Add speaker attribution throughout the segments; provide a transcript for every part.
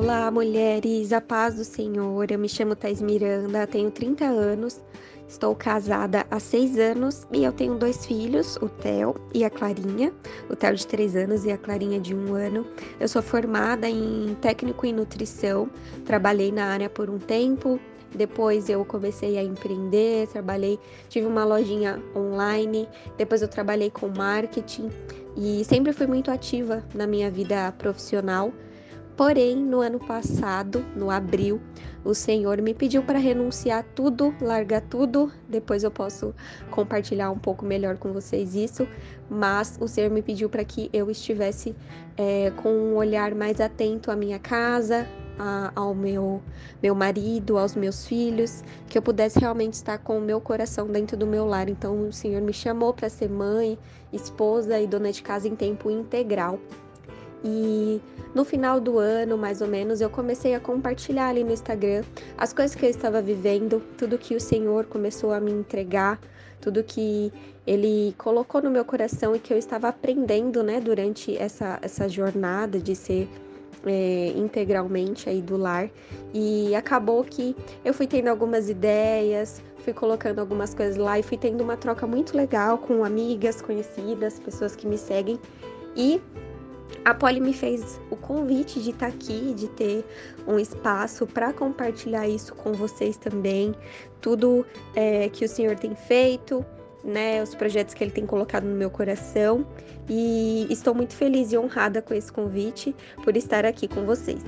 Speaker 1: Olá, mulheres, a paz do Senhor. Eu me chamo Thais Miranda, tenho 30 anos, estou casada há 6 anos e eu tenho dois filhos, o Theo e a Clarinha. O Theo de 3 anos e a Clarinha de 1 ano. Eu sou formada em técnico em nutrição, trabalhei na área por um tempo. Depois eu comecei a empreender, trabalhei, tive uma lojinha online, depois eu trabalhei com marketing e sempre fui muito ativa na minha vida profissional. Porém, no ano passado, no abril, o Senhor me pediu para renunciar tudo, largar tudo. Depois eu posso compartilhar um pouco melhor com vocês isso. Mas o Senhor me pediu para que eu estivesse é, com um olhar mais atento à minha casa, a, ao meu, meu marido, aos meus filhos, que eu pudesse realmente estar com o meu coração dentro do meu lar. Então o Senhor me chamou para ser mãe, esposa e dona de casa em tempo integral. E no final do ano, mais ou menos, eu comecei a compartilhar ali no Instagram as coisas que eu estava vivendo, tudo que o Senhor começou a me entregar, tudo que Ele colocou no meu coração e que eu estava aprendendo, né, durante essa, essa jornada de ser é, integralmente aí do lar. E acabou que eu fui tendo algumas ideias, fui colocando algumas coisas lá e fui tendo uma troca muito legal com amigas, conhecidas, pessoas que me seguem. E a Polly me fez o convite de estar tá aqui, de ter um espaço para compartilhar isso com vocês também, tudo é, que o Senhor tem feito, né, os projetos que Ele tem colocado no meu coração. E estou muito feliz e honrada com esse convite por estar aqui com vocês.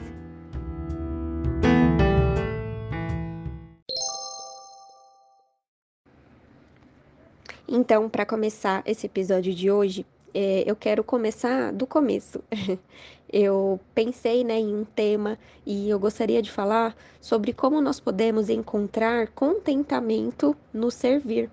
Speaker 1: Então, para começar esse episódio de hoje, é, eu quero começar do começo. eu pensei né, em um tema e eu gostaria de falar sobre como nós podemos encontrar contentamento no servir.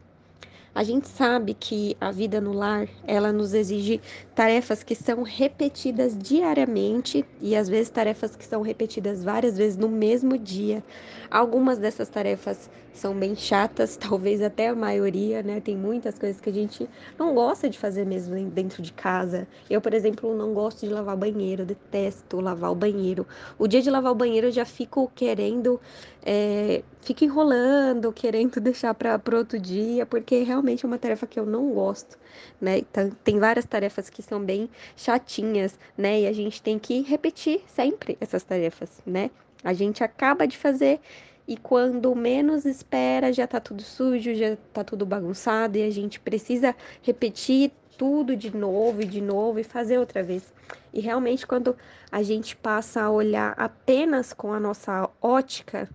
Speaker 1: A gente sabe que a vida no lar, ela nos exige tarefas que são repetidas diariamente e às vezes tarefas que são repetidas várias vezes no mesmo dia. Algumas dessas tarefas são bem chatas, talvez até a maioria, né? Tem muitas coisas que a gente não gosta de fazer mesmo dentro de casa. Eu, por exemplo, não gosto de lavar banheiro, detesto lavar o banheiro. O dia de lavar o banheiro eu já fico querendo, é, fico enrolando, querendo deixar para outro dia, porque realmente é uma tarefa que eu não gosto, né? Então, tem várias tarefas que são bem chatinhas, né? E a gente tem que repetir sempre essas tarefas, né? A gente acaba de fazer e quando menos espera já tá tudo sujo, já tá tudo bagunçado e a gente precisa repetir tudo de novo e de novo e fazer outra vez. E realmente quando a gente passa a olhar apenas com a nossa ótica,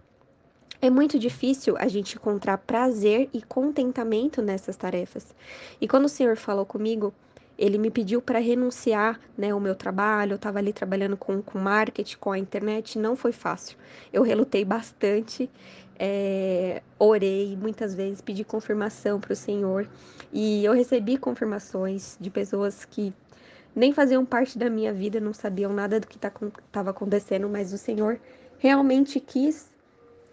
Speaker 1: é muito difícil a gente encontrar prazer e contentamento nessas tarefas. E quando o Senhor falou comigo, ele me pediu para renunciar né, o meu trabalho, eu estava ali trabalhando com, com marketing, com a internet, não foi fácil. Eu relutei bastante, é, orei muitas vezes, pedi confirmação para o Senhor. E eu recebi confirmações de pessoas que nem faziam parte da minha vida, não sabiam nada do que estava tá, acontecendo, mas o Senhor realmente quis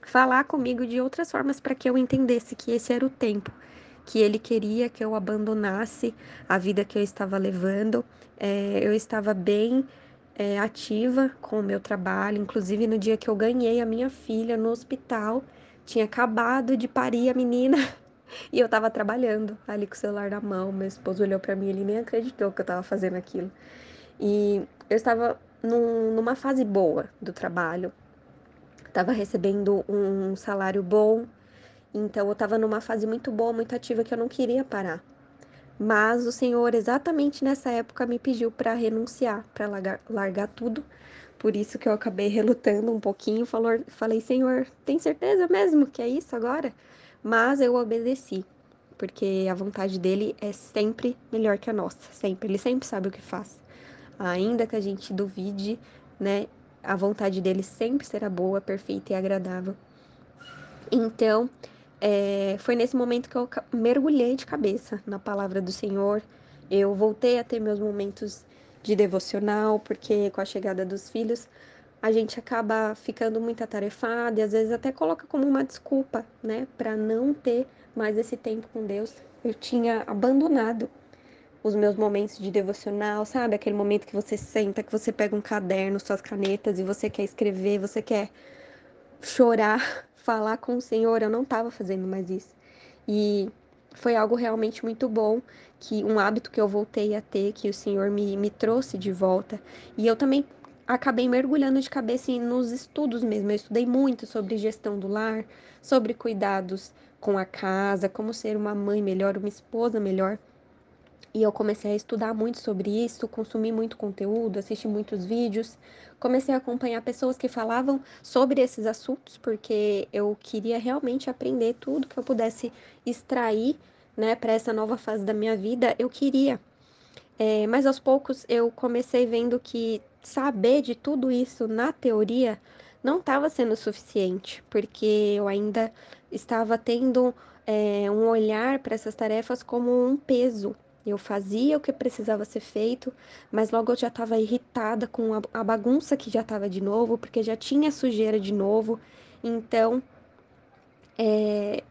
Speaker 1: falar comigo de outras formas para que eu entendesse que esse era o tempo, que ele queria que eu abandonasse a vida que eu estava levando. É, eu estava bem é, ativa com o meu trabalho, inclusive no dia que eu ganhei a minha filha no hospital, tinha acabado de parir a menina e eu estava trabalhando ali com o celular na mão. Meu esposo olhou para mim e ele nem acreditou que eu estava fazendo aquilo. E eu estava num, numa fase boa do trabalho, estava recebendo um salário bom, então eu estava numa fase muito boa, muito ativa que eu não queria parar. Mas o Senhor, exatamente nessa época, me pediu para renunciar, para largar, largar, tudo. Por isso que eu acabei relutando um pouquinho. Falou, falei, Senhor, tem certeza mesmo que é isso agora? Mas eu obedeci, porque a vontade dele é sempre melhor que a nossa, sempre. Ele sempre sabe o que faz. Ainda que a gente duvide, né? a vontade dele sempre será boa, perfeita e agradável. Então, é, foi nesse momento que eu mergulhei de cabeça na palavra do Senhor. Eu voltei a ter meus momentos de devocional, porque com a chegada dos filhos a gente acaba ficando muito atarefada e às vezes até coloca como uma desculpa, né, para não ter mais esse tempo com Deus. Eu tinha abandonado os meus momentos de devocional, sabe? Aquele momento que você senta, que você pega um caderno, suas canetas e você quer escrever, você quer chorar, falar com o Senhor. Eu não estava fazendo mais isso. E foi algo realmente muito bom, que um hábito que eu voltei a ter, que o Senhor me, me trouxe de volta. E eu também acabei mergulhando de cabeça nos estudos mesmo. Eu estudei muito sobre gestão do lar, sobre cuidados com a casa, como ser uma mãe melhor, uma esposa melhor. E eu comecei a estudar muito sobre isso, consumir muito conteúdo, assistir muitos vídeos, comecei a acompanhar pessoas que falavam sobre esses assuntos, porque eu queria realmente aprender tudo que eu pudesse extrair, né, para essa nova fase da minha vida. Eu queria. É, mas aos poucos eu comecei vendo que saber de tudo isso na teoria não estava sendo suficiente, porque eu ainda estava tendo é, um olhar para essas tarefas como um peso, eu fazia o que precisava ser feito, mas logo eu já estava irritada com a, bagunça que já estava de novo, porque já tinha sujeira de novo. Então, é,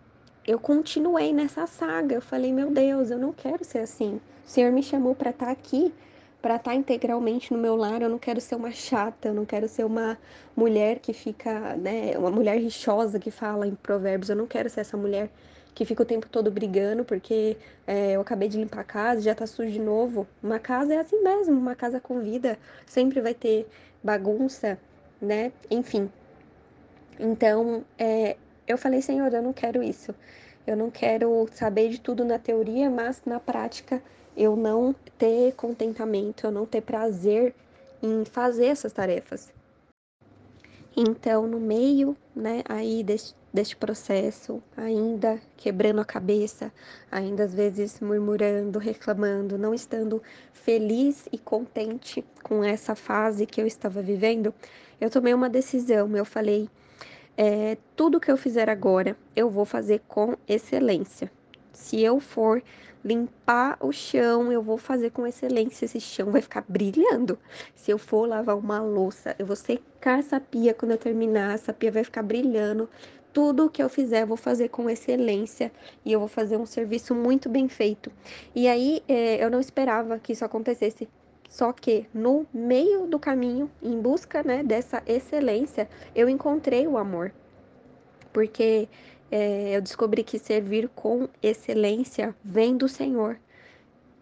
Speaker 1: eu continuei nessa saga. Eu falei, meu Deus, eu não quero ser assim. O Senhor me chamou para estar tá aqui, para estar tá integralmente no meu lar. Eu não quero ser uma chata, eu não quero ser uma mulher que fica, né, uma mulher rixosa que fala em provérbios. Eu não quero ser essa mulher que fica o tempo todo brigando porque é, eu acabei de limpar a casa já tá sujo de novo. Uma casa é assim mesmo, uma casa com vida, sempre vai ter bagunça, né? Enfim. Então, é, eu falei, Senhor, eu não quero isso. Eu não quero saber de tudo na teoria, mas na prática eu não ter contentamento, eu não ter prazer em fazer essas tarefas. Então, no meio, né, aí deste, deste processo, ainda quebrando a cabeça, ainda às vezes murmurando, reclamando, não estando feliz e contente com essa fase que eu estava vivendo, eu tomei uma decisão. Eu falei: é, tudo que eu fizer agora, eu vou fazer com excelência. Se eu for limpar o chão, eu vou fazer com excelência. Esse chão vai ficar brilhando. Se eu for lavar uma louça, eu vou secar essa pia quando eu terminar. Essa pia vai ficar brilhando. Tudo que eu fizer, eu vou fazer com excelência e eu vou fazer um serviço muito bem feito. E aí, é, eu não esperava que isso acontecesse. Só que no meio do caminho, em busca né, dessa excelência, eu encontrei o amor. Porque é, eu descobri que servir com excelência vem do Senhor.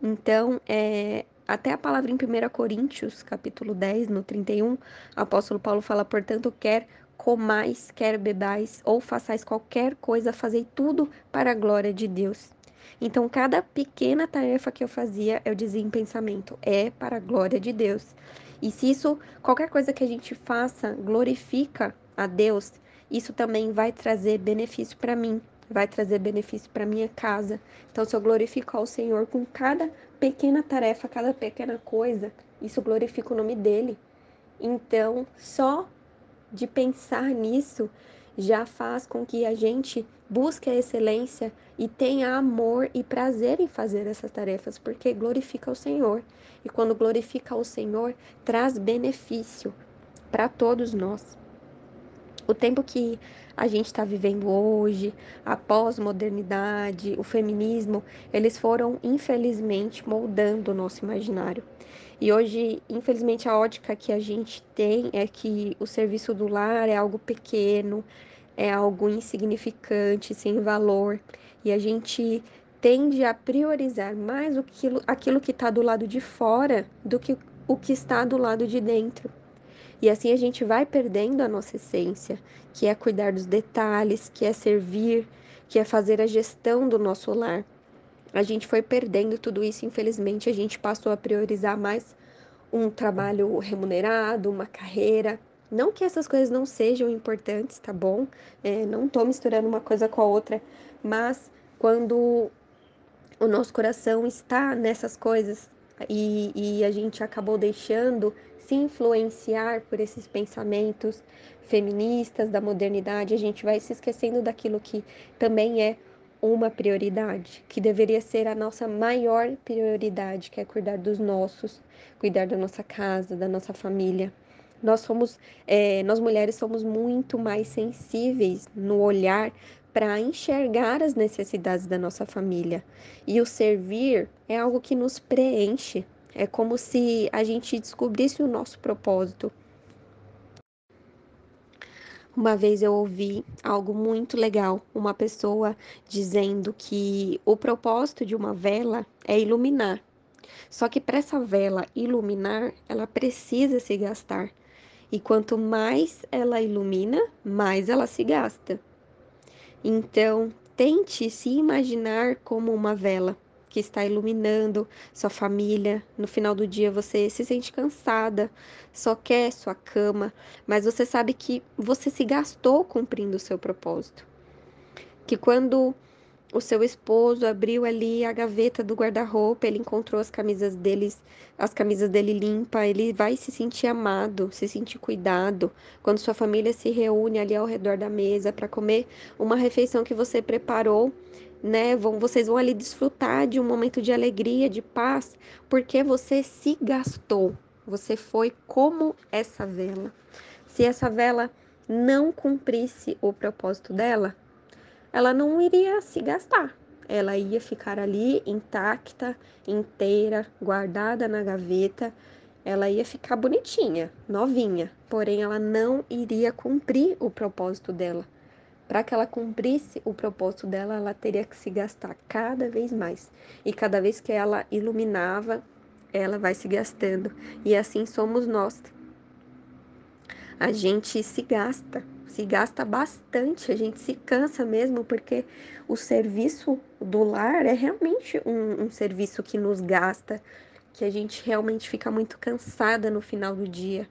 Speaker 1: Então, é, até a palavra em 1 Coríntios, capítulo 10, no 31, o apóstolo Paulo fala, portanto, quer comais, quer bebais, ou façais qualquer coisa, fazei tudo para a glória de Deus. Então, cada pequena tarefa que eu fazia, eu dizia em pensamento, é para a glória de Deus. E se isso, qualquer coisa que a gente faça, glorifica a Deus, isso também vai trazer benefício para mim, vai trazer benefício para minha casa. Então, se eu glorifico ao Senhor com cada pequena tarefa, cada pequena coisa, isso glorifica o nome dele. Então, só de pensar nisso já faz com que a gente busque a excelência e tenha amor e prazer em fazer essas tarefas, porque glorifica o Senhor. E quando glorifica o Senhor, traz benefício para todos nós. O tempo que a gente está vivendo hoje, a pós-modernidade, o feminismo, eles foram, infelizmente, moldando o nosso imaginário. E hoje, infelizmente, a ótica que a gente tem é que o serviço do lar é algo pequeno, é algo insignificante, sem valor, e a gente tende a priorizar mais aquilo, aquilo que está do lado de fora do que o que está do lado de dentro. E assim a gente vai perdendo a nossa essência, que é cuidar dos detalhes, que é servir, que é fazer a gestão do nosso lar. A gente foi perdendo tudo isso, infelizmente, a gente passou a priorizar mais um trabalho remunerado, uma carreira. Não que essas coisas não sejam importantes, tá bom? É, não tô misturando uma coisa com a outra, mas quando o nosso coração está nessas coisas e, e a gente acabou deixando se influenciar por esses pensamentos feministas da modernidade, a gente vai se esquecendo daquilo que também é uma prioridade, que deveria ser a nossa maior prioridade, que é cuidar dos nossos, cuidar da nossa casa, da nossa família. Nós somos, é, nós mulheres somos muito mais sensíveis no olhar para enxergar as necessidades da nossa família. E o servir é algo que nos preenche. É como se a gente descobrisse o nosso propósito. Uma vez eu ouvi algo muito legal, uma pessoa dizendo que o propósito de uma vela é iluminar. Só que para essa vela iluminar, ela precisa se gastar. E quanto mais ela ilumina, mais ela se gasta. Então, tente se imaginar como uma vela que está iluminando sua família. No final do dia você se sente cansada, só quer sua cama, mas você sabe que você se gastou cumprindo o seu propósito. Que quando o seu esposo abriu ali a gaveta do guarda-roupa, ele encontrou as camisas deles, as camisas dele limpa, ele vai se sentir amado, se sentir cuidado. Quando sua família se reúne ali ao redor da mesa para comer uma refeição que você preparou, né? Vão, vocês vão ali desfrutar de um momento de alegria, de paz, porque você se gastou. Você foi como essa vela. Se essa vela não cumprisse o propósito dela, ela não iria se gastar. Ela ia ficar ali intacta, inteira, guardada na gaveta. Ela ia ficar bonitinha, novinha, porém ela não iria cumprir o propósito dela. Para que ela cumprisse o propósito dela, ela teria que se gastar cada vez mais. E cada vez que ela iluminava, ela vai se gastando. E assim somos nós. A gente se gasta, se gasta bastante, a gente se cansa mesmo, porque o serviço do lar é realmente um, um serviço que nos gasta, que a gente realmente fica muito cansada no final do dia.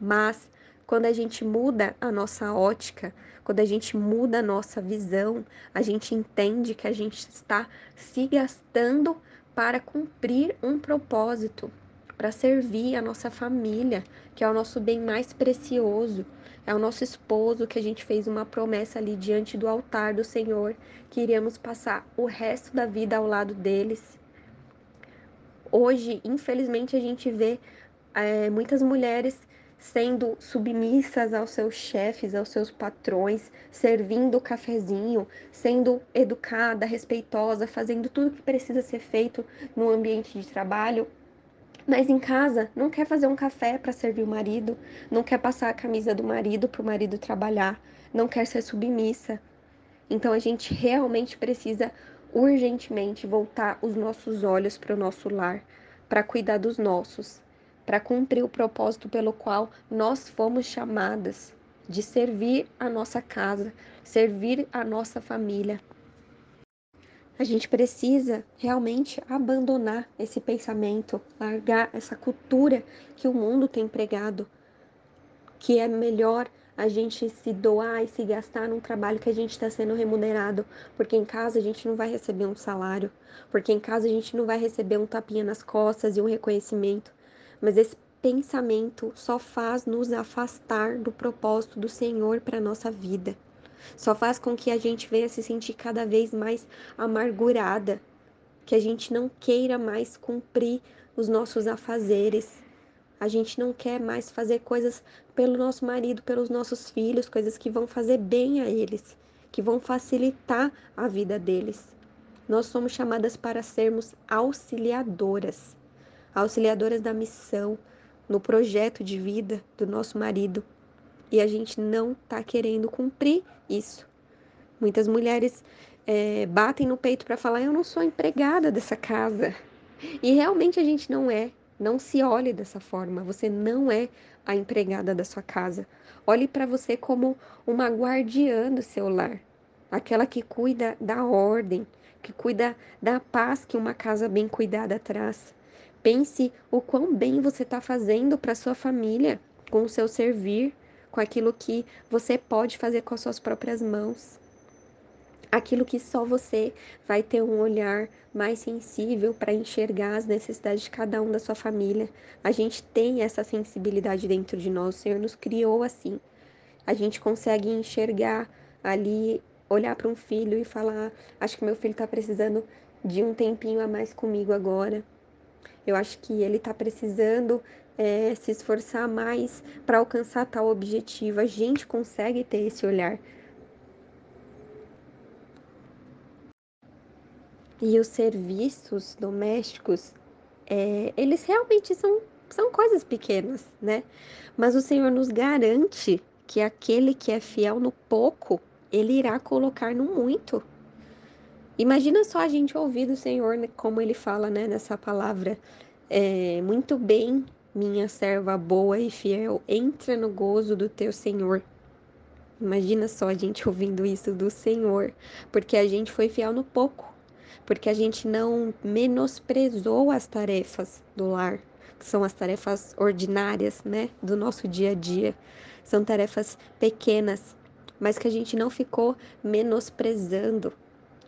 Speaker 1: Mas quando a gente muda a nossa ótica, quando a gente muda a nossa visão, a gente entende que a gente está se gastando para cumprir um propósito, para servir a nossa família, que é o nosso bem mais precioso. É o nosso esposo que a gente fez uma promessa ali diante do altar do Senhor, que iríamos passar o resto da vida ao lado deles. Hoje, infelizmente, a gente vê é, muitas mulheres sendo submissas aos seus chefes, aos seus patrões, servindo o cafezinho, sendo educada, respeitosa, fazendo tudo que precisa ser feito no ambiente de trabalho. Mas em casa não quer fazer um café para servir o marido, não quer passar a camisa do marido para o marido trabalhar, não quer ser submissa. Então a gente realmente precisa urgentemente voltar os nossos olhos para o nosso lar, para cuidar dos nossos, para cumprir o propósito pelo qual nós fomos chamadas de servir a nossa casa, servir a nossa família. A gente precisa realmente abandonar esse pensamento, largar essa cultura que o mundo tem pregado, que é melhor a gente se doar e se gastar num trabalho que a gente está sendo remunerado, porque em casa a gente não vai receber um salário, porque em casa a gente não vai receber um tapinha nas costas e um reconhecimento, mas esse pensamento só faz nos afastar do propósito do Senhor para nossa vida. Só faz com que a gente venha se sentir cada vez mais amargurada, que a gente não queira mais cumprir os nossos afazeres. A gente não quer mais fazer coisas pelo nosso marido, pelos nossos filhos, coisas que vão fazer bem a eles, que vão facilitar a vida deles. Nós somos chamadas para sermos auxiliadoras auxiliadoras da missão, no projeto de vida do nosso marido. E a gente não está querendo cumprir isso. Muitas mulheres é, batem no peito para falar: eu não sou empregada dessa casa. E realmente a gente não é. Não se olhe dessa forma. Você não é a empregada da sua casa. Olhe para você como uma guardiã do seu lar, aquela que cuida da ordem, que cuida da paz que uma casa bem cuidada traz. Pense o quão bem você está fazendo para sua família com o seu servir, com aquilo que você pode fazer com as suas próprias mãos. Aquilo que só você vai ter um olhar mais sensível para enxergar as necessidades de cada um da sua família. A gente tem essa sensibilidade dentro de nós, o Senhor nos criou assim. A gente consegue enxergar ali, olhar para um filho e falar: Acho que meu filho está precisando de um tempinho a mais comigo agora. Eu acho que ele está precisando é, se esforçar mais para alcançar tal objetivo. A gente consegue ter esse olhar. E os serviços domésticos, é, eles realmente são, são coisas pequenas, né? Mas o Senhor nos garante que aquele que é fiel no pouco, ele irá colocar no muito. Imagina só a gente ouvir do Senhor, né, como ele fala né, nessa palavra. É, muito bem, minha serva boa e fiel, entra no gozo do teu Senhor. Imagina só a gente ouvindo isso do Senhor, porque a gente foi fiel no pouco, porque a gente não menosprezou as tarefas do lar, que são as tarefas ordinárias, né, do nosso dia a dia. São tarefas pequenas, mas que a gente não ficou menosprezando,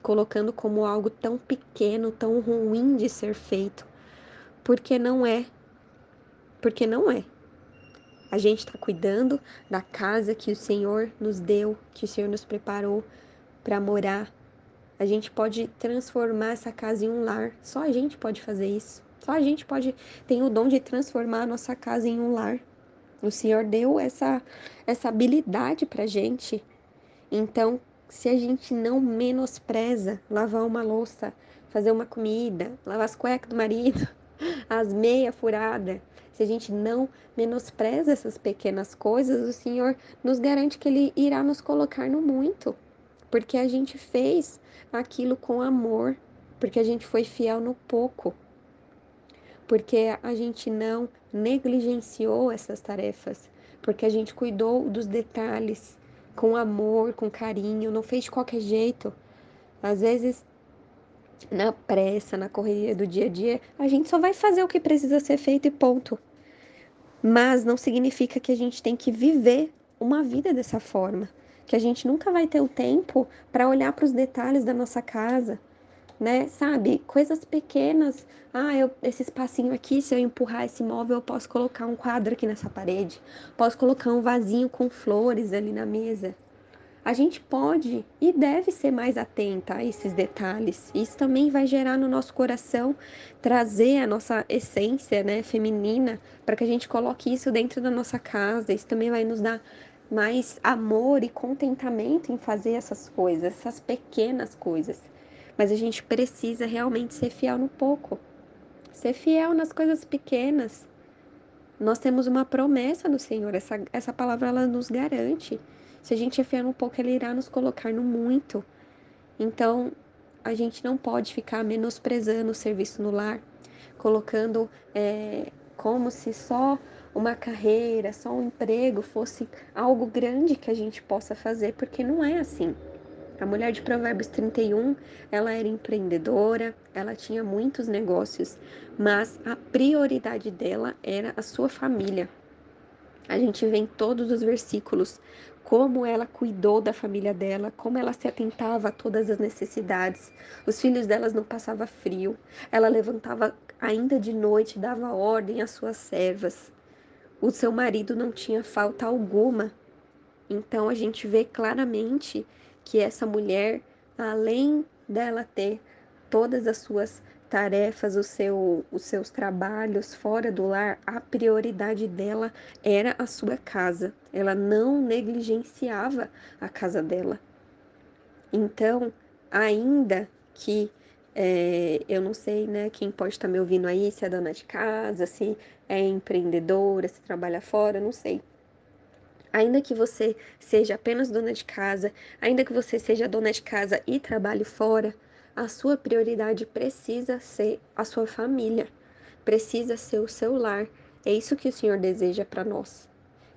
Speaker 1: colocando como algo tão pequeno, tão ruim de ser feito, porque não é. Porque não é. A gente está cuidando da casa que o Senhor nos deu, que o Senhor nos preparou para morar. A gente pode transformar essa casa em um lar. Só a gente pode fazer isso. Só a gente pode tem o dom de transformar a nossa casa em um lar. O Senhor deu essa essa habilidade para gente. Então, se a gente não menospreza lavar uma louça, fazer uma comida, lavar as cuecas do marido, as meias furadas, se a gente não menospreza essas pequenas coisas, o Senhor nos garante que Ele irá nos colocar no muito, porque a gente fez aquilo com amor, porque a gente foi fiel no pouco, porque a gente não negligenciou essas tarefas, porque a gente cuidou dos detalhes, com amor, com carinho, não fez de qualquer jeito. Às vezes, na pressa, na correria do dia a dia, a gente só vai fazer o que precisa ser feito e ponto. Mas não significa que a gente tem que viver uma vida dessa forma, que a gente nunca vai ter o tempo para olhar para os detalhes da nossa casa, né? Sabe? Coisas pequenas. Ah, eu, esse espacinho aqui, se eu empurrar esse móvel, eu posso colocar um quadro aqui nessa parede. Posso colocar um vasinho com flores ali na mesa. A gente pode e deve ser mais atenta a esses detalhes. Isso também vai gerar no nosso coração trazer a nossa essência, né, feminina, para que a gente coloque isso dentro da nossa casa. Isso também vai nos dar mais amor e contentamento em fazer essas coisas, essas pequenas coisas mas a gente precisa realmente ser fiel no pouco, ser fiel nas coisas pequenas. Nós temos uma promessa do Senhor, essa, essa palavra ela nos garante. Se a gente é fiel no pouco, Ele irá nos colocar no muito. Então, a gente não pode ficar menosprezando o serviço no lar, colocando é, como se só uma carreira, só um emprego fosse algo grande que a gente possa fazer, porque não é assim. A mulher de Provérbios 31, ela era empreendedora, ela tinha muitos negócios, mas a prioridade dela era a sua família. A gente vê em todos os versículos como ela cuidou da família dela, como ela se atentava a todas as necessidades. Os filhos delas não passavam frio. Ela levantava ainda de noite, dava ordem às suas servas. O seu marido não tinha falta alguma. Então a gente vê claramente que essa mulher, além dela ter todas as suas tarefas, o seu, os seus trabalhos fora do lar, a prioridade dela era a sua casa. Ela não negligenciava a casa dela. Então, ainda que é, eu não sei, né, quem pode estar me ouvindo aí, se é dona de casa, se é empreendedora, se trabalha fora, não sei. Ainda que você seja apenas dona de casa, ainda que você seja dona de casa e trabalhe fora, a sua prioridade precisa ser a sua família, precisa ser o seu lar. É isso que o Senhor deseja para nós.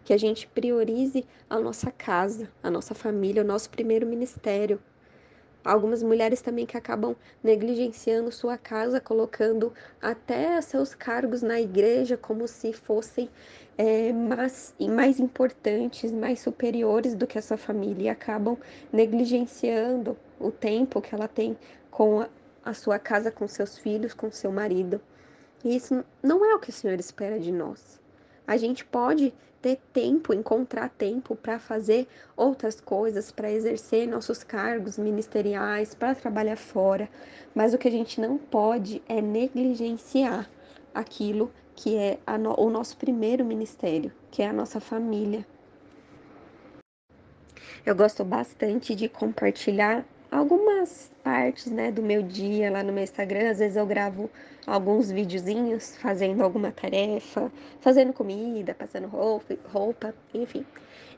Speaker 1: Que a gente priorize a nossa casa, a nossa família, o nosso primeiro ministério. Algumas mulheres também que acabam negligenciando sua casa, colocando até seus cargos na igreja como se fossem é, mais, mais importantes, mais superiores do que a sua família e acabam negligenciando o tempo que ela tem com a, a sua casa, com seus filhos, com seu marido. E isso não é o que o Senhor espera de nós. A gente pode ter tempo, encontrar tempo para fazer outras coisas, para exercer nossos cargos ministeriais, para trabalhar fora, mas o que a gente não pode é negligenciar aquilo que é no, o nosso primeiro ministério, que é a nossa família. Eu gosto bastante de compartilhar algumas partes, né, do meu dia lá no meu Instagram. Às vezes eu gravo alguns videozinhos fazendo alguma tarefa, fazendo comida, passando roupa, roupa, enfim.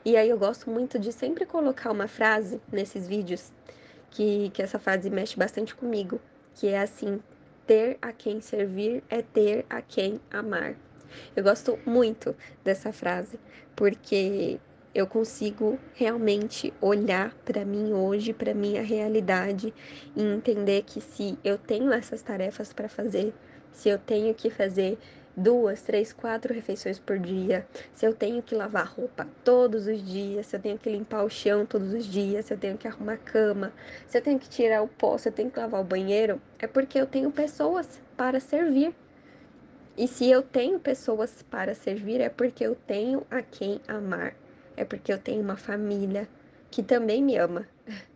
Speaker 1: E aí eu gosto muito de sempre colocar uma frase nesses vídeos que, que essa frase mexe bastante comigo, que é assim: ter a quem servir é ter a quem amar. Eu gosto muito dessa frase, porque eu consigo realmente olhar para mim hoje, para minha realidade e entender que se eu tenho essas tarefas para fazer, se eu tenho que fazer duas, três, quatro refeições por dia, se eu tenho que lavar roupa todos os dias, se eu tenho que limpar o chão todos os dias, se eu tenho que arrumar a cama, se eu tenho que tirar o pó, se eu tenho que lavar o banheiro, é porque eu tenho pessoas para servir. E se eu tenho pessoas para servir, é porque eu tenho a quem amar. É porque eu tenho uma família que também me ama.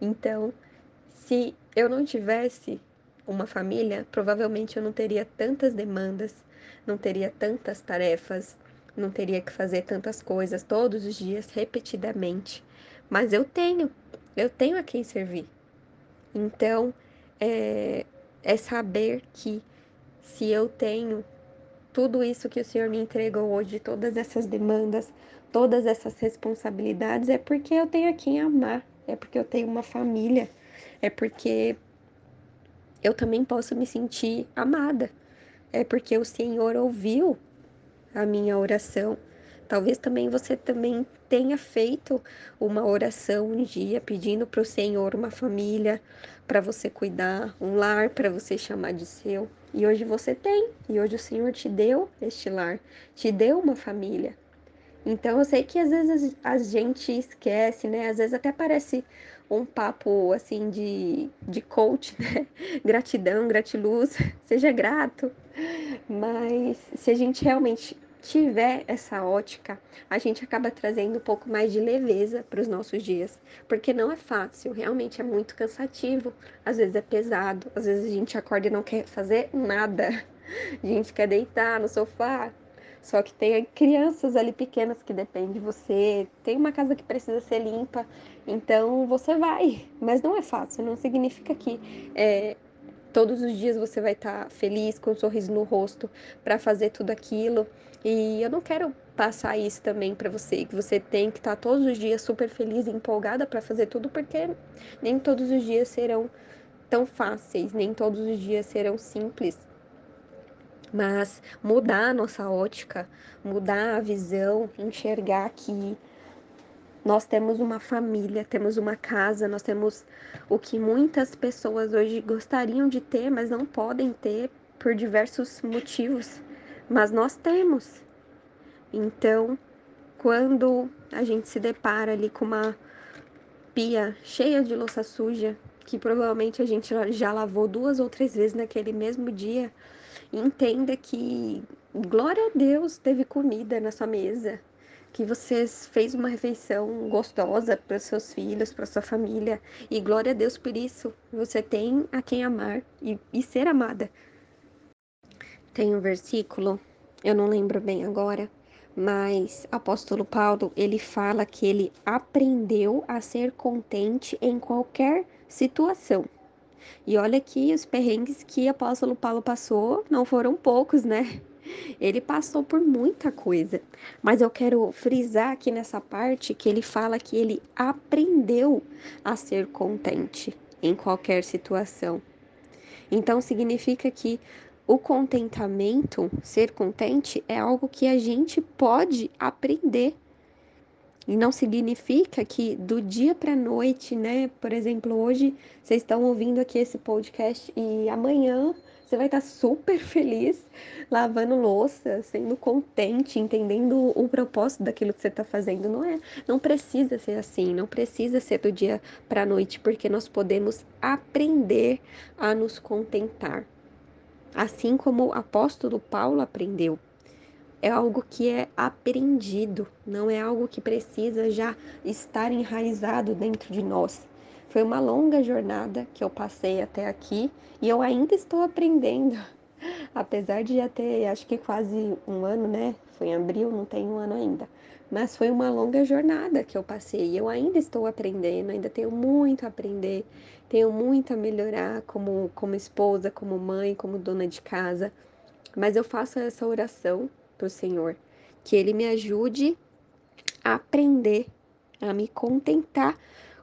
Speaker 1: Então, se eu não tivesse uma família, provavelmente eu não teria tantas demandas, não teria tantas tarefas, não teria que fazer tantas coisas todos os dias, repetidamente. Mas eu tenho, eu tenho a quem servir. Então, é, é saber que se eu tenho tudo isso que o Senhor me entregou hoje, todas essas demandas, todas essas responsabilidades, é porque eu tenho a quem amar, é porque eu tenho uma família, é porque eu também posso me sentir amada, é porque o Senhor ouviu a minha oração. Talvez também você também tenha feito uma oração um dia pedindo para o Senhor uma família para você cuidar, um lar para você chamar de seu. E hoje você tem, e hoje o Senhor te deu este lar, te deu uma família. Então eu sei que às vezes a gente esquece, né? Às vezes até parece um papo assim de, de coach, né? Gratidão, gratiluz, seja grato. Mas se a gente realmente tiver essa ótica, a gente acaba trazendo um pouco mais de leveza para os nossos dias, porque não é fácil, realmente é muito cansativo, às vezes é pesado, às vezes a gente acorda e não quer fazer nada, a gente quer deitar no sofá, só que tem crianças ali pequenas que dependem de você, tem uma casa que precisa ser limpa, então você vai, mas não é fácil, não significa que é, todos os dias você vai estar tá feliz, com um sorriso no rosto para fazer tudo aquilo. E eu não quero passar isso também para você, que você tem que estar tá todos os dias super feliz e empolgada para fazer tudo, porque nem todos os dias serão tão fáceis, nem todos os dias serão simples. Mas mudar a nossa ótica, mudar a visão, enxergar que nós temos uma família, temos uma casa, nós temos o que muitas pessoas hoje gostariam de ter, mas não podem ter por diversos motivos. Mas nós temos. Então, quando a gente se depara ali com uma pia cheia de louça suja, que provavelmente a gente já lavou duas ou três vezes naquele mesmo dia, entenda que glória a Deus teve comida na sua mesa, que você fez uma refeição gostosa para seus filhos, para sua família. E glória a Deus por isso. Você tem a quem amar e, e ser amada. Tem um versículo, eu não lembro bem agora, mas apóstolo Paulo, ele fala que ele aprendeu a ser contente em qualquer situação. E olha que os perrengues que apóstolo Paulo passou não foram poucos, né? Ele passou por muita coisa, mas eu quero frisar aqui nessa parte que ele fala que ele aprendeu a ser contente em qualquer situação. Então significa que o contentamento, ser contente, é algo que a gente pode aprender. E não significa que do dia para noite, né? Por exemplo, hoje vocês estão ouvindo aqui esse podcast e amanhã você vai estar super feliz lavando louça, sendo contente, entendendo o propósito daquilo que você está fazendo. Não é, não precisa ser assim, não precisa ser do dia para a noite, porque nós podemos aprender a nos contentar. Assim como o apóstolo Paulo aprendeu. É algo que é aprendido, não é algo que precisa já estar enraizado dentro de nós. Foi uma longa jornada que eu passei até aqui e eu ainda estou aprendendo. Apesar de já ter, acho que quase um ano, né? Foi em abril, não tem um ano ainda. Mas foi uma longa jornada que eu passei. Eu ainda estou aprendendo, ainda tenho muito a aprender, tenho muito a melhorar como, como esposa, como mãe, como dona de casa. Mas eu faço essa oração para o Senhor, que Ele me ajude a aprender a me contentar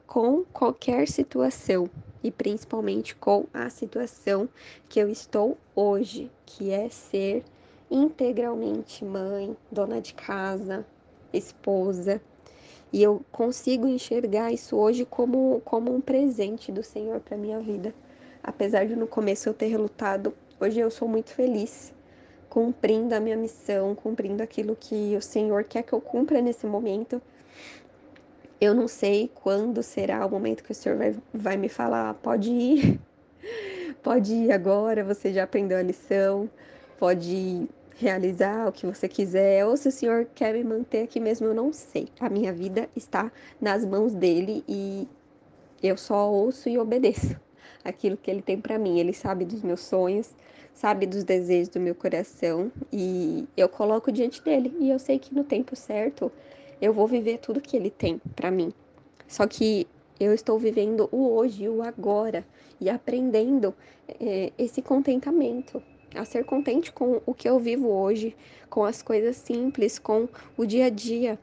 Speaker 1: com qualquer situação e principalmente com a situação que eu estou hoje, que é ser integralmente mãe, dona de casa, esposa. E eu consigo enxergar isso hoje como, como um presente do Senhor para minha vida. Apesar de no começo eu ter relutado, hoje eu sou muito feliz, cumprindo a minha missão, cumprindo aquilo que o Senhor quer que eu cumpra nesse momento eu não sei quando será o momento que o Senhor vai, vai me falar: pode ir, pode ir agora, você já aprendeu a lição, pode realizar o que você quiser, ou se o Senhor quer me manter aqui mesmo, eu não sei. A minha vida está nas mãos dele e eu só ouço e obedeço aquilo que ele tem para mim. Ele sabe dos meus sonhos, sabe dos desejos do meu coração e eu coloco diante dele. E eu sei que no tempo certo eu vou viver tudo que ele tem para mim. Só que eu estou vivendo o hoje, o agora e aprendendo é, esse contentamento, a ser contente com o que eu vivo hoje, com as coisas simples, com o dia a dia.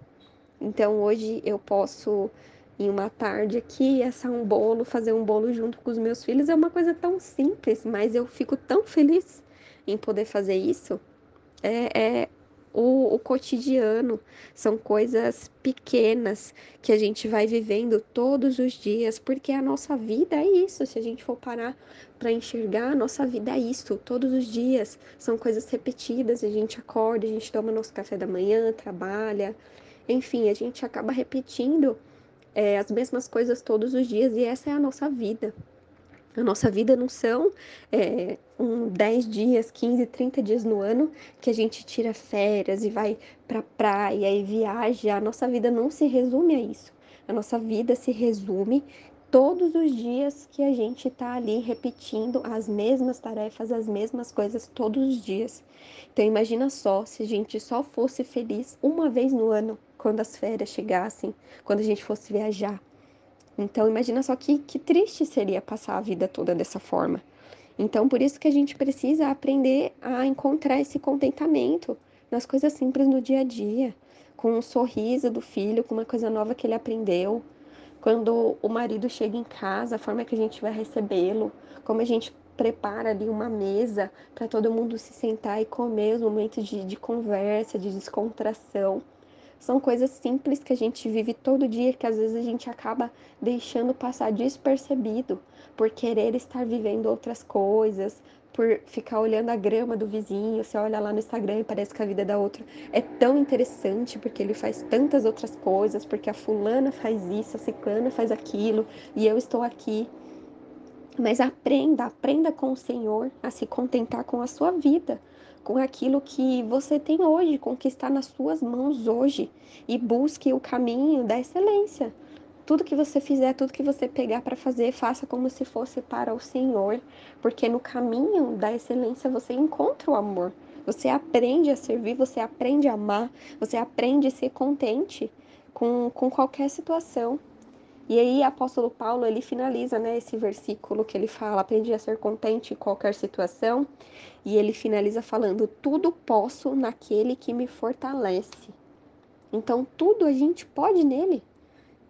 Speaker 1: Então hoje eu posso em uma tarde aqui assar um bolo, fazer um bolo junto com os meus filhos é uma coisa tão simples, mas eu fico tão feliz em poder fazer isso. É, é o, o cotidiano, são coisas pequenas que a gente vai vivendo todos os dias, porque a nossa vida é isso. Se a gente for parar para enxergar, a nossa vida é isso, todos os dias. São coisas repetidas, a gente acorda, a gente toma nosso café da manhã, trabalha, enfim, a gente acaba repetindo é, as mesmas coisas todos os dias e essa é a nossa vida. A nossa vida não são é, um 10 dias, 15, 30 dias no ano que a gente tira férias e vai pra praia e viaja. A nossa vida não se resume a isso. A nossa vida se resume todos os dias que a gente tá ali repetindo as mesmas tarefas, as mesmas coisas todos os dias. Então imagina só se a gente só fosse feliz uma vez no ano, quando as férias chegassem, quando a gente fosse viajar então, imagina só que, que triste seria passar a vida toda dessa forma. Então, por isso que a gente precisa aprender a encontrar esse contentamento nas coisas simples do dia a dia, com um sorriso do filho, com uma coisa nova que ele aprendeu. Quando o marido chega em casa, a forma que a gente vai recebê-lo, como a gente prepara ali uma mesa para todo mundo se sentar e comer, os momentos de, de conversa, de descontração. São coisas simples que a gente vive todo dia que às vezes a gente acaba deixando passar despercebido por querer estar vivendo outras coisas, por ficar olhando a grama do vizinho. Você olha lá no Instagram e parece que a vida da outra é tão interessante porque ele faz tantas outras coisas, porque a fulana faz isso, a ciclana faz aquilo e eu estou aqui. Mas aprenda, aprenda com o Senhor a se contentar com a sua vida com aquilo que você tem hoje, com o que está nas suas mãos hoje e busque o caminho da excelência. Tudo que você fizer, tudo que você pegar para fazer, faça como se fosse para o Senhor, porque no caminho da excelência você encontra o amor. Você aprende a servir, você aprende a amar, você aprende a ser contente com, com qualquer situação. E aí, apóstolo Paulo, ele finaliza né, esse versículo que ele fala: aprendi a ser contente em qualquer situação. E ele finaliza falando: tudo posso naquele que me fortalece. Então, tudo a gente pode nele.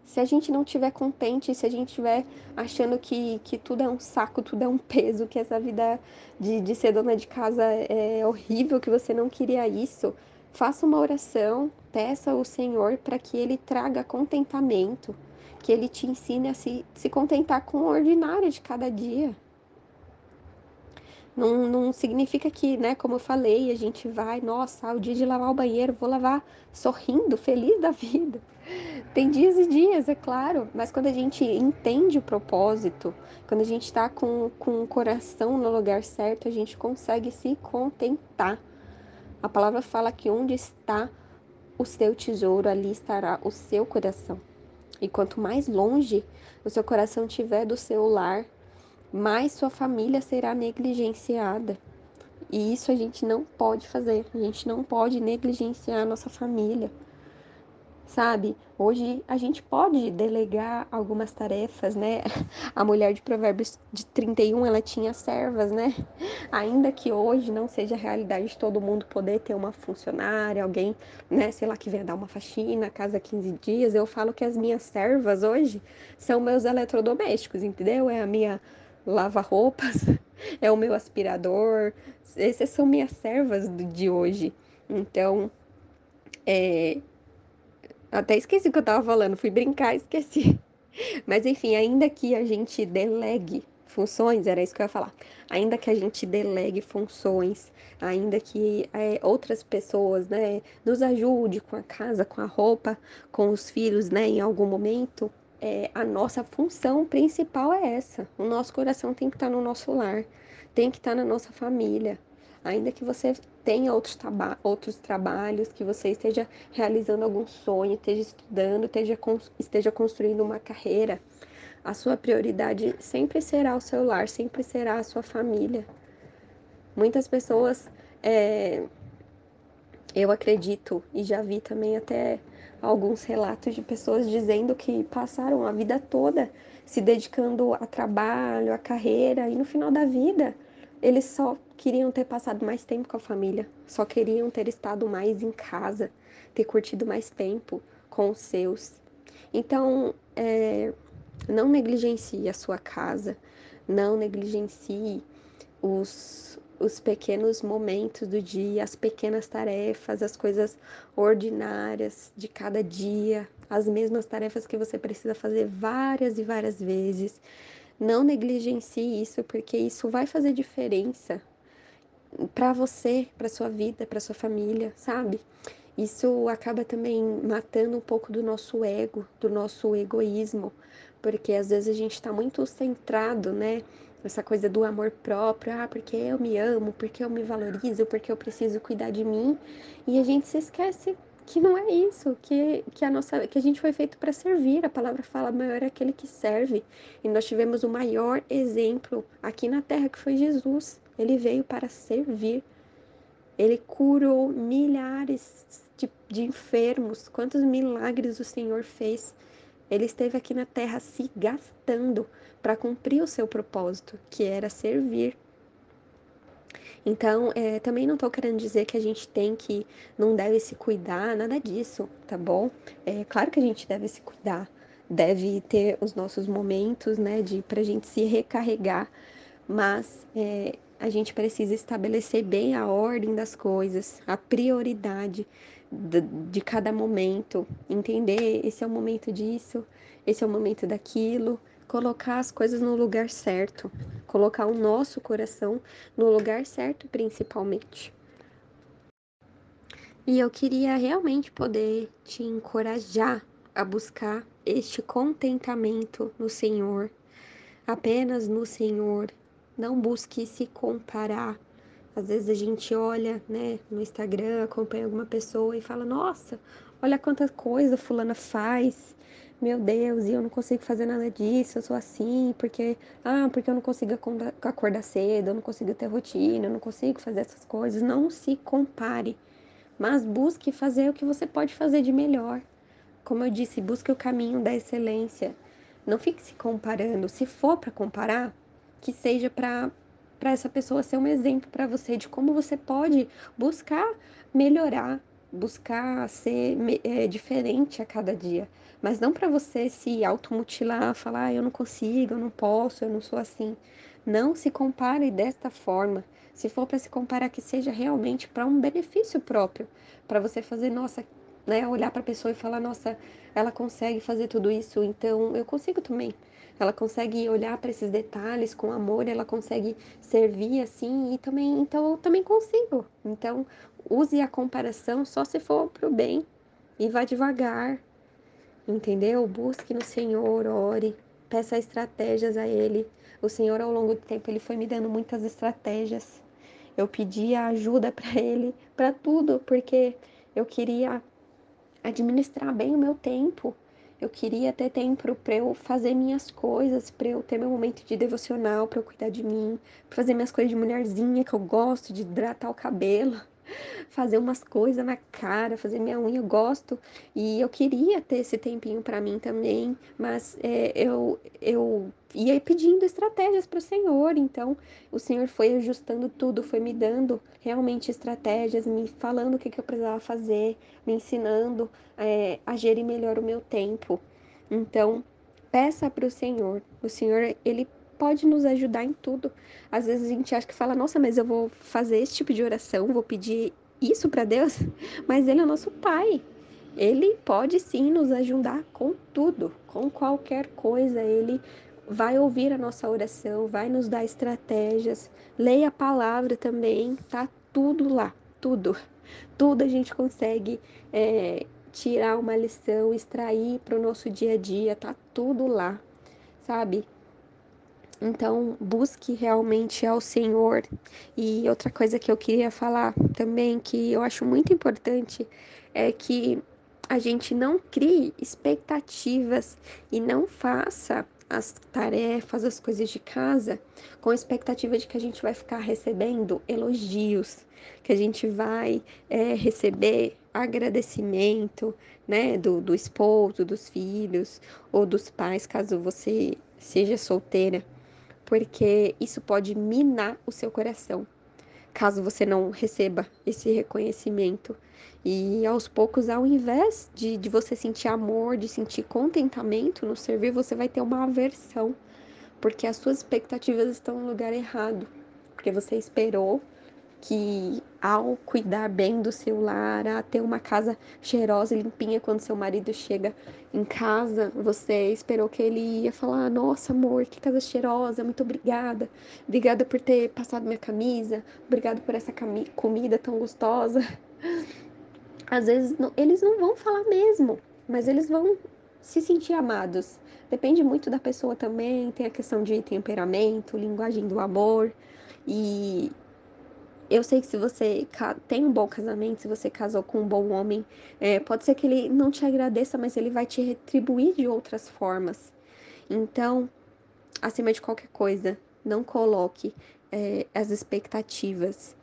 Speaker 1: Se a gente não estiver contente, se a gente estiver achando que, que tudo é um saco, tudo é um peso, que essa vida de, de ser dona de casa é horrível, que você não queria isso, faça uma oração, peça ao Senhor para que ele traga contentamento que ele te ensine a se, se contentar com o ordinário de cada dia. Não, não significa que, né, como eu falei, a gente vai, nossa, o dia de lavar o banheiro, vou lavar sorrindo, feliz da vida. Tem dias e dias, é claro, mas quando a gente entende o propósito, quando a gente está com, com o coração no lugar certo, a gente consegue se contentar. A palavra fala que onde está o seu tesouro, ali estará o seu coração. E quanto mais longe o seu coração tiver do seu lar, mais sua família será negligenciada. E isso a gente não pode fazer. A gente não pode negligenciar a nossa família sabe? Hoje a gente pode delegar algumas tarefas, né? A mulher de Provérbios de 31, ela tinha servas, né? Ainda que hoje não seja a realidade de todo mundo poder ter uma funcionária, alguém, né, sei lá, que venha dar uma faxina a cada 15 dias, eu falo que as minhas servas hoje são meus eletrodomésticos, entendeu? É a minha lava-roupas, é o meu aspirador, essas são minhas servas de hoje. Então, é, até esqueci o que eu tava falando, fui brincar, esqueci. Mas enfim, ainda que a gente delegue funções, era isso que eu ia falar. Ainda que a gente delegue funções, ainda que é, outras pessoas, né, nos ajude com a casa, com a roupa, com os filhos, né, em algum momento, é, a nossa função principal é essa. O nosso coração tem que estar no nosso lar, tem que estar na nossa família. Ainda que você tenha outros, outros trabalhos, que você esteja realizando algum sonho, esteja estudando, esteja, esteja construindo uma carreira, a sua prioridade sempre será o seu lar, sempre será a sua família. Muitas pessoas, é, eu acredito, e já vi também até alguns relatos de pessoas dizendo que passaram a vida toda se dedicando a trabalho, a carreira, e no final da vida eles só queriam ter passado mais tempo com a família, só queriam ter estado mais em casa, ter curtido mais tempo com os seus. Então, é, não negligencie a sua casa, não negligencie os, os pequenos momentos do dia, as pequenas tarefas, as coisas ordinárias de cada dia, as mesmas tarefas que você precisa fazer várias e várias vezes. Não negligencie isso, porque isso vai fazer diferença para você, para sua vida, para sua família, sabe? Isso acaba também matando um pouco do nosso ego, do nosso egoísmo, porque às vezes a gente está muito centrado, né? Essa coisa do amor próprio, ah, porque eu me amo, porque eu me valorizo, porque eu preciso cuidar de mim, e a gente se esquece que não é isso, que, que a nossa que a gente foi feito para servir. A palavra fala maior é aquele que serve. E nós tivemos o maior exemplo aqui na terra que foi Jesus. Ele veio para servir. Ele curou milhares de, de enfermos. Quantos milagres o Senhor fez? Ele esteve aqui na terra se gastando para cumprir o seu propósito, que era servir. Então, é, também não estou querendo dizer que a gente tem que, não deve se cuidar, nada disso, tá bom? É claro que a gente deve se cuidar, deve ter os nossos momentos, né, de pra gente se recarregar, mas é, a gente precisa estabelecer bem a ordem das coisas, a prioridade de, de cada momento, entender esse é o momento disso, esse é o momento daquilo, colocar as coisas no lugar certo, colocar o nosso coração no lugar certo, principalmente. E eu queria realmente poder te encorajar a buscar este contentamento no Senhor, apenas no Senhor. Não busque se comparar. Às vezes a gente olha, né, no Instagram, acompanha alguma pessoa e fala: "Nossa, olha quanta coisa fulana faz meu Deus, e eu não consigo fazer nada disso, eu sou assim, porque, ah, porque eu não consigo acordar cedo, eu não consigo ter rotina, eu não consigo fazer essas coisas. Não se compare, mas busque fazer o que você pode fazer de melhor. Como eu disse, busque o caminho da excelência. Não fique se comparando. Se for para comparar, que seja para para essa pessoa ser um exemplo para você de como você pode buscar melhorar, buscar ser é, diferente a cada dia, mas não para você se automutilar, falar, ah, eu não consigo, eu não posso, eu não sou assim. Não se compare desta forma. Se for para se comparar, que seja realmente para um benefício próprio, para você fazer, nossa, né, olhar para a pessoa e falar, nossa, ela consegue fazer tudo isso, então eu consigo também. Ela consegue olhar para esses detalhes com amor, ela consegue servir assim e também, então eu também consigo. Então, use a comparação só se for para o bem e vá devagar. Entendeu? Busque no Senhor, ore, peça estratégias a Ele. O Senhor, ao longo do tempo, Ele foi me dando muitas estratégias. Eu pedi ajuda para Ele, para tudo, porque eu queria administrar bem o meu tempo. eu queria ter tempo para eu fazer minhas coisas, para eu ter meu momento de devocional, para eu cuidar de mim, pra fazer minhas coisas de mulherzinha que eu gosto, de hidratar o cabelo fazer umas coisas na cara, fazer minha unha, eu gosto. E eu queria ter esse tempinho para mim também, mas é, eu, eu ia pedindo estratégias para o Senhor. Então, o Senhor foi ajustando tudo, foi me dando realmente estratégias, me falando o que, que eu precisava fazer, me ensinando é, a gerir melhor o meu tempo. Então, peça para o Senhor. O Senhor, ele pode nos ajudar em tudo. Às vezes a gente acha que fala, nossa, mas eu vou fazer esse tipo de oração, vou pedir isso para Deus, mas Ele é nosso Pai. Ele pode sim nos ajudar com tudo, com qualquer coisa. Ele vai ouvir a nossa oração, vai nos dar estratégias. Leia a palavra também, tá tudo lá, tudo. Tudo a gente consegue é, tirar uma lição, extrair para o nosso dia a dia, tá tudo lá, sabe? Então, busque realmente ao Senhor. E outra coisa que eu queria falar também, que eu acho muito importante, é que a gente não crie expectativas e não faça as tarefas, as coisas de casa, com a expectativa de que a gente vai ficar recebendo elogios, que a gente vai é, receber agradecimento, né, do, do esposo, dos filhos ou dos pais, caso você seja solteira porque isso pode minar o seu coração, caso você não receba esse reconhecimento. E aos poucos, ao invés de, de você sentir amor, de sentir contentamento no servir, você vai ter uma aversão, porque as suas expectativas estão no lugar errado, porque você esperou que ao cuidar bem do seu lar, a ter uma casa cheirosa e limpinha quando seu marido chega em casa, você esperou que ele ia falar: "Nossa, amor, que casa cheirosa, muito obrigada. Obrigada por ter passado minha camisa, obrigada por essa comida tão gostosa". Às vezes não, eles não vão falar mesmo, mas eles vão se sentir amados. Depende muito da pessoa também, tem a questão de temperamento, linguagem do amor. E, eu sei que se você tem um bom casamento, se você casou com um bom homem, é, pode ser que ele não te agradeça, mas ele vai te retribuir de outras formas. Então, acima de qualquer coisa, não coloque é, as expectativas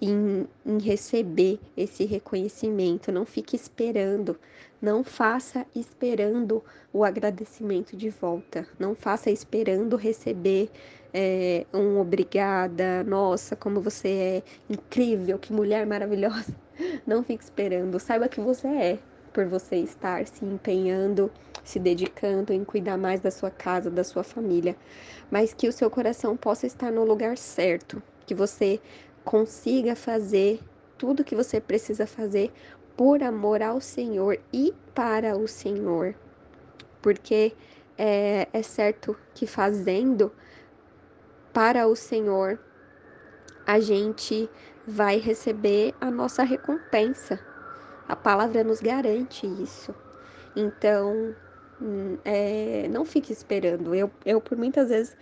Speaker 1: em, em receber esse reconhecimento. Não fique esperando. Não faça esperando o agradecimento de volta. Não faça esperando receber é, um obrigada, nossa, como você é incrível, que mulher maravilhosa. Não fique esperando. Saiba que você é, por você estar se empenhando, se dedicando em cuidar mais da sua casa, da sua família. Mas que o seu coração possa estar no lugar certo. Que você consiga fazer tudo que você precisa fazer por amor ao Senhor e para o Senhor. Porque é, é certo que fazendo para o Senhor, a gente vai receber a nossa recompensa. A palavra nos garante isso. Então, hum, é, não fique esperando. Eu, eu, por muitas vezes,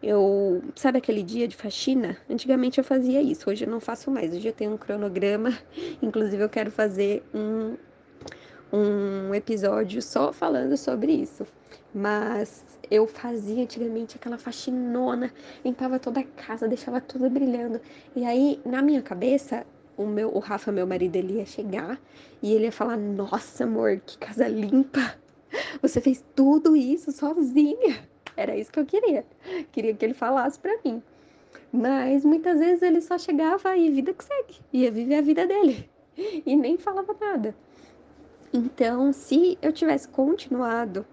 Speaker 1: eu. Sabe aquele dia de faxina? Antigamente eu fazia isso, hoje eu não faço mais. Hoje eu tenho um cronograma. Inclusive, eu quero fazer um, um episódio só falando sobre isso. Mas eu fazia antigamente aquela faxinona, limpava toda a casa, deixava tudo brilhando. E aí, na minha cabeça, o meu, o Rafa, meu marido, ele ia chegar e ele ia falar: "Nossa, amor, que casa limpa! Você fez tudo isso sozinha". Era isso que eu queria. Queria que ele falasse para mim. Mas muitas vezes ele só chegava e vida que segue, ia viver a vida dele e nem falava nada. Então, se eu tivesse continuado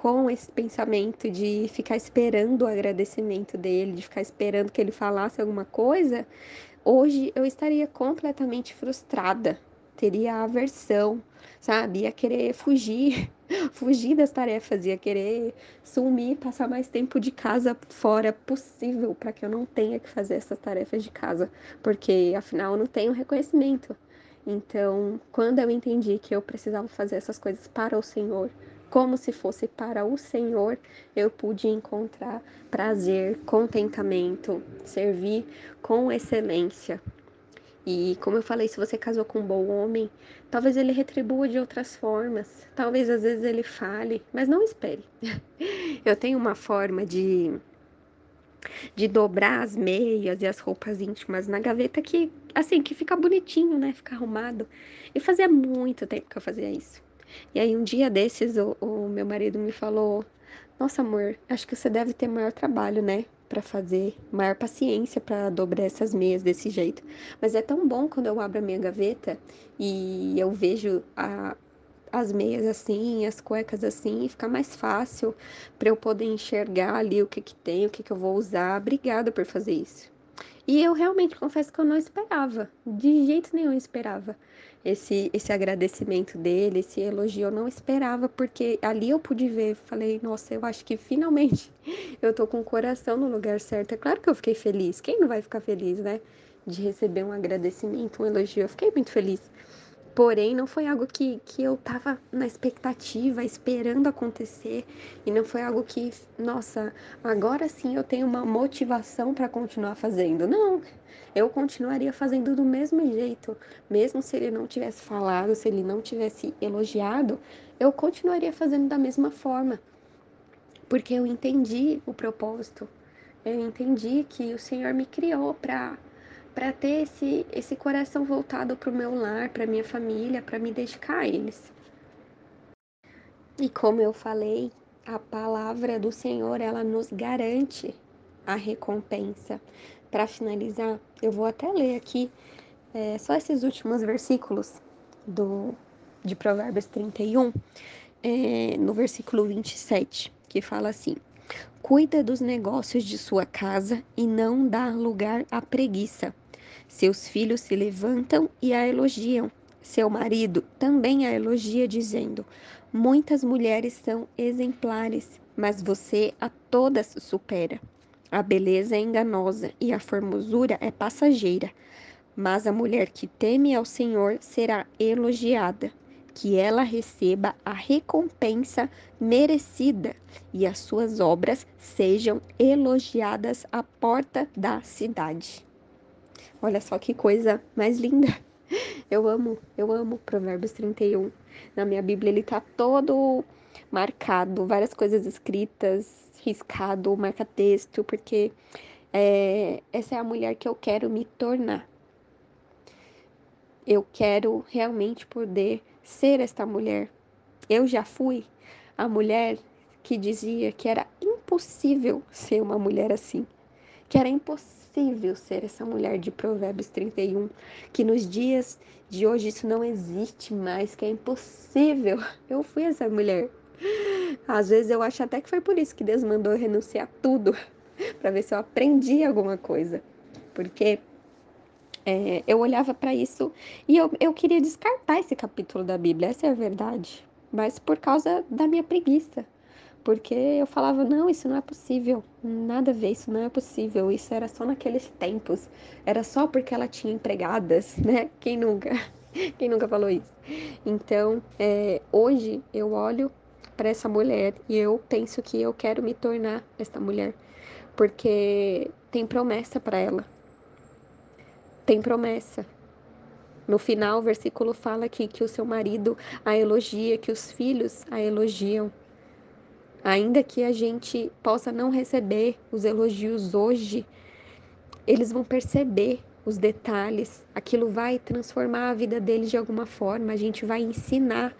Speaker 1: com esse pensamento de ficar esperando o agradecimento dele, de ficar esperando que ele falasse alguma coisa, hoje eu estaria completamente frustrada, teria aversão, sabe? Ia querer fugir, fugir das tarefas, ia querer sumir, passar mais tempo de casa fora possível para que eu não tenha que fazer essas tarefas de casa, porque afinal eu não tenho reconhecimento. Então, quando eu entendi que eu precisava fazer essas coisas para o Senhor, como se fosse para o Senhor, eu pude encontrar prazer, contentamento, servir com excelência. E como eu falei, se você casou com um bom homem, talvez ele retribua de outras formas, talvez às vezes ele fale, mas não espere. Eu tenho uma forma de de dobrar as meias e as roupas íntimas na gaveta que assim, que fica bonitinho, né? Fica arrumado. E fazia muito tempo que eu fazia isso. E aí um dia desses o, o meu marido me falou: "Nossa, amor, acho que você deve ter maior trabalho, né?" para fazer, maior paciência para dobrar essas meias desse jeito. Mas é tão bom quando eu abro a minha gaveta e eu vejo a, as meias assim, as cuecas assim, fica mais fácil para eu poder enxergar ali o que que tem, o que que eu vou usar. Obrigada por fazer isso. E eu realmente confesso que eu não esperava, de jeito nenhum esperava esse, esse agradecimento dele, esse elogio, eu não esperava, porque ali eu pude ver, falei, nossa, eu acho que finalmente eu tô com o coração no lugar certo. É claro que eu fiquei feliz, quem não vai ficar feliz, né? De receber um agradecimento, um elogio, eu fiquei muito feliz. Porém, não foi algo que, que eu tava na expectativa, esperando acontecer, e não foi algo que, nossa, agora sim eu tenho uma motivação para continuar fazendo. Não, eu continuaria fazendo do mesmo jeito, mesmo se ele não tivesse falado, se ele não tivesse elogiado, eu continuaria fazendo da mesma forma, porque eu entendi o propósito, eu entendi que o Senhor me criou para para ter esse, esse coração voltado para o meu lar, para minha família, para me dedicar a eles. E como eu falei, a palavra do Senhor, ela nos garante a recompensa. Para finalizar, eu vou até ler aqui é, só esses últimos versículos do, de Provérbios 31, é, no versículo 27, que fala assim: Cuida dos negócios de sua casa e não dá lugar à preguiça. Seus filhos se levantam e a elogiam. Seu marido também a elogia, dizendo: Muitas mulheres são exemplares, mas você a todas supera. A beleza é enganosa e a formosura é passageira, mas a mulher que teme ao Senhor será elogiada. Que ela receba a recompensa merecida e as suas obras sejam elogiadas à porta da cidade. Olha só que coisa mais linda. Eu amo, eu amo Provérbios 31. Na minha Bíblia ele tá todo marcado, várias coisas escritas, riscado, marca-texto, porque é, essa é a mulher que eu quero me tornar. Eu quero realmente poder ser esta mulher. Eu já fui a mulher que dizia que era impossível ser uma mulher assim, que era impossível impossível ser essa mulher de Provérbios 31, que nos dias de hoje isso não existe mais, que é impossível. Eu fui essa mulher. Às vezes eu acho até que foi por isso que Deus mandou eu renunciar tudo, para ver se eu aprendi alguma coisa. Porque é, eu olhava para isso e eu, eu queria descartar esse capítulo da Bíblia, essa é a verdade. Mas por causa da minha preguiça porque eu falava, não, isso não é possível, nada a ver, isso não é possível, isso era só naqueles tempos, era só porque ela tinha empregadas, né? Quem nunca? Quem nunca falou isso? Então, é, hoje eu olho para essa mulher e eu penso que eu quero me tornar essa mulher, porque tem promessa para ela. Tem promessa. No final, o versículo fala aqui que o seu marido a elogia, que os filhos a elogiam. Ainda que a gente possa não receber os elogios hoje, eles vão perceber os detalhes, aquilo vai transformar a vida deles de alguma forma, a gente vai ensinar,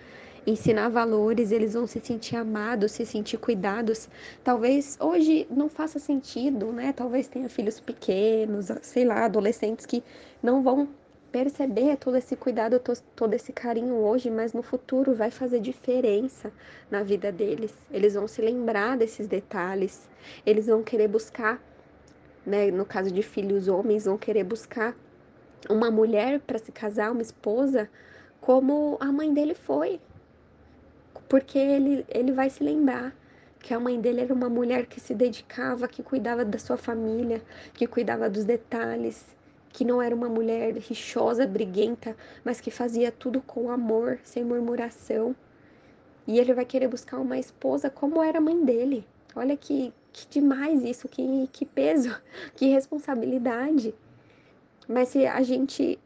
Speaker 1: ensinar valores, eles vão se sentir amados, se sentir cuidados. Talvez hoje não faça sentido, né? Talvez tenha filhos pequenos, sei lá, adolescentes que não vão perceber todo esse cuidado, todo esse carinho hoje, mas no futuro vai fazer diferença na vida deles. Eles vão se lembrar desses detalhes, eles vão querer buscar, né, no caso de filhos homens, vão querer buscar uma mulher para se casar, uma esposa, como a mãe dele foi. Porque ele, ele vai se lembrar que a mãe dele era uma mulher que se dedicava, que cuidava da sua família, que cuidava dos detalhes, que não era uma mulher rixosa, briguenta, mas que fazia tudo com amor, sem murmuração. E ele vai querer buscar uma esposa como era a mãe dele. Olha que, que demais isso, que, que peso, que responsabilidade. Mas se a gente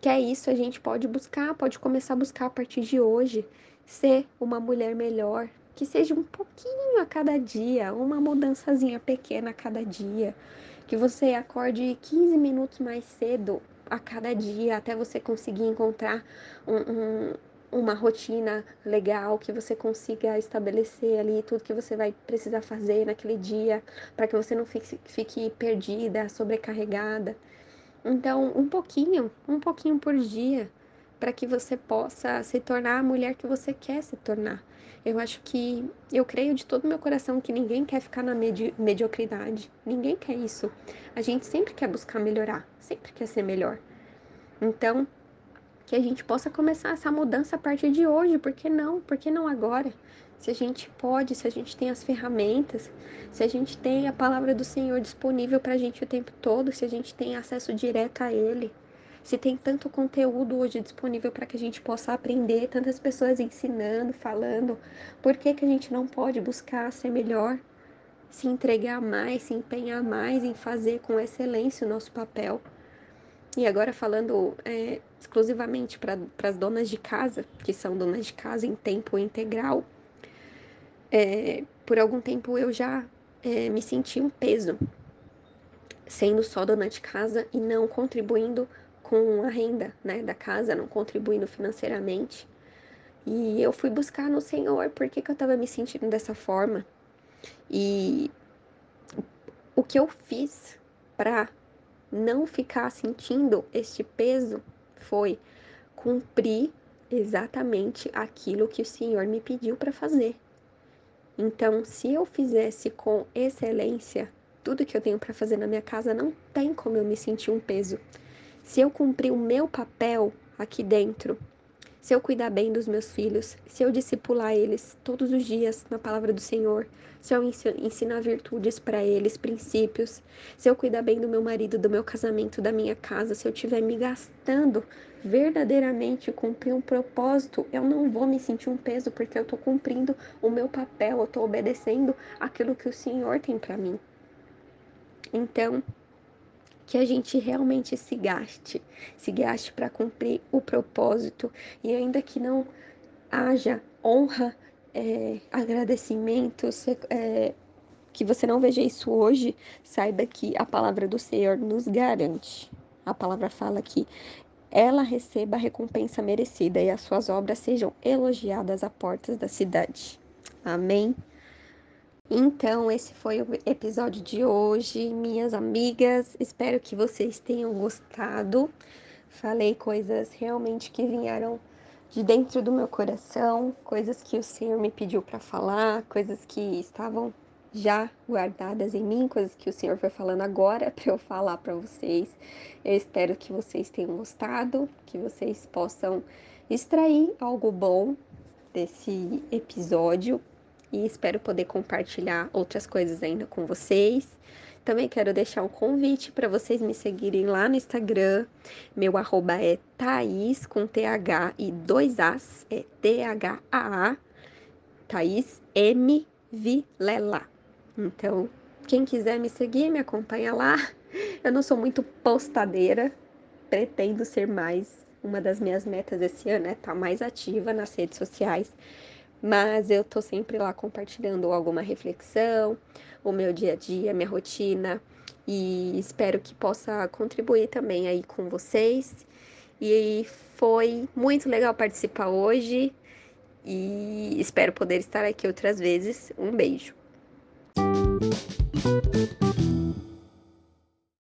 Speaker 1: que é isso, a gente pode buscar, pode começar a buscar a partir de hoje ser uma mulher melhor, que seja um pouquinho a cada dia, uma mudançazinha pequena a cada dia, que você acorde 15 minutos mais cedo a cada dia até você conseguir encontrar um, um uma rotina legal, que você consiga estabelecer ali tudo que você vai precisar fazer naquele dia, para que você não fique, fique perdida, sobrecarregada. Então, um pouquinho, um pouquinho por dia, para que você possa se tornar a mulher que você quer se tornar. Eu acho que, eu creio de todo meu coração que ninguém quer ficar na medi mediocridade, ninguém quer isso. A gente sempre quer buscar melhorar, sempre quer ser melhor. Então, que a gente possa começar essa mudança a partir de hoje, por que não? Por que não agora? Se a gente pode, se a gente tem as ferramentas, se a gente tem a palavra do Senhor disponível para a gente o tempo todo, se a gente tem acesso direto a Ele, se tem tanto conteúdo hoje disponível para que a gente possa aprender, tantas pessoas ensinando, falando, por que, que a gente não pode buscar ser melhor, se entregar mais, se empenhar mais em fazer com excelência o nosso papel? E agora falando é, exclusivamente para as donas de casa, que são donas de casa em tempo integral, é, por algum tempo eu já é, me senti um peso, sendo só dona de casa e não contribuindo com a renda né, da casa, não contribuindo financeiramente. E eu fui buscar no Senhor por que, que eu estava me sentindo dessa forma. E o que eu fiz para não ficar sentindo este peso foi cumprir exatamente aquilo que o Senhor me pediu para fazer. Então, se eu fizesse com excelência tudo que eu tenho para fazer na minha casa, não tem como eu me sentir um peso. Se eu cumprir o meu papel aqui dentro, se eu cuidar bem dos meus filhos, se eu discipular eles todos os dias na palavra do Senhor, se eu ensinar virtudes para eles, princípios, se eu cuidar bem do meu marido, do meu casamento, da minha casa, se eu estiver me gastando verdadeiramente cumprir um propósito, eu não vou me sentir um peso porque eu estou cumprindo o meu papel, eu estou obedecendo aquilo que o Senhor tem para mim. Então, que a gente realmente se gaste, se gaste para cumprir o propósito e ainda que não haja honra, é, agradecimento, é, que você não veja isso hoje, saiba que a palavra do Senhor nos garante. A palavra fala que ela receba a recompensa merecida e as suas obras sejam elogiadas à portas da cidade. Amém. Então, esse foi o episódio de hoje, minhas amigas. Espero que vocês tenham gostado. Falei coisas realmente que vieram de dentro do meu coração, coisas que o Senhor me pediu para falar, coisas que estavam já guardadas em mim, coisas que o Senhor foi falando agora para eu falar para vocês. Eu espero que vocês tenham gostado, que vocês possam extrair algo bom desse episódio e espero poder compartilhar outras coisas ainda com vocês. Também quero deixar um convite para vocês me seguirem lá no Instagram. Meu arroba é Thaís com TH e dois As, é T-H-A-A, Thaís M Vilela. Então, quem quiser me seguir, me acompanha lá. Eu não sou muito postadeira, pretendo ser mais. Uma das minhas metas esse ano é estar tá mais ativa nas redes sociais mas eu tô sempre lá compartilhando alguma reflexão, o meu dia a dia, minha rotina e espero que possa contribuir também aí com vocês. E foi muito legal participar hoje e espero poder estar aqui outras vezes. Um beijo.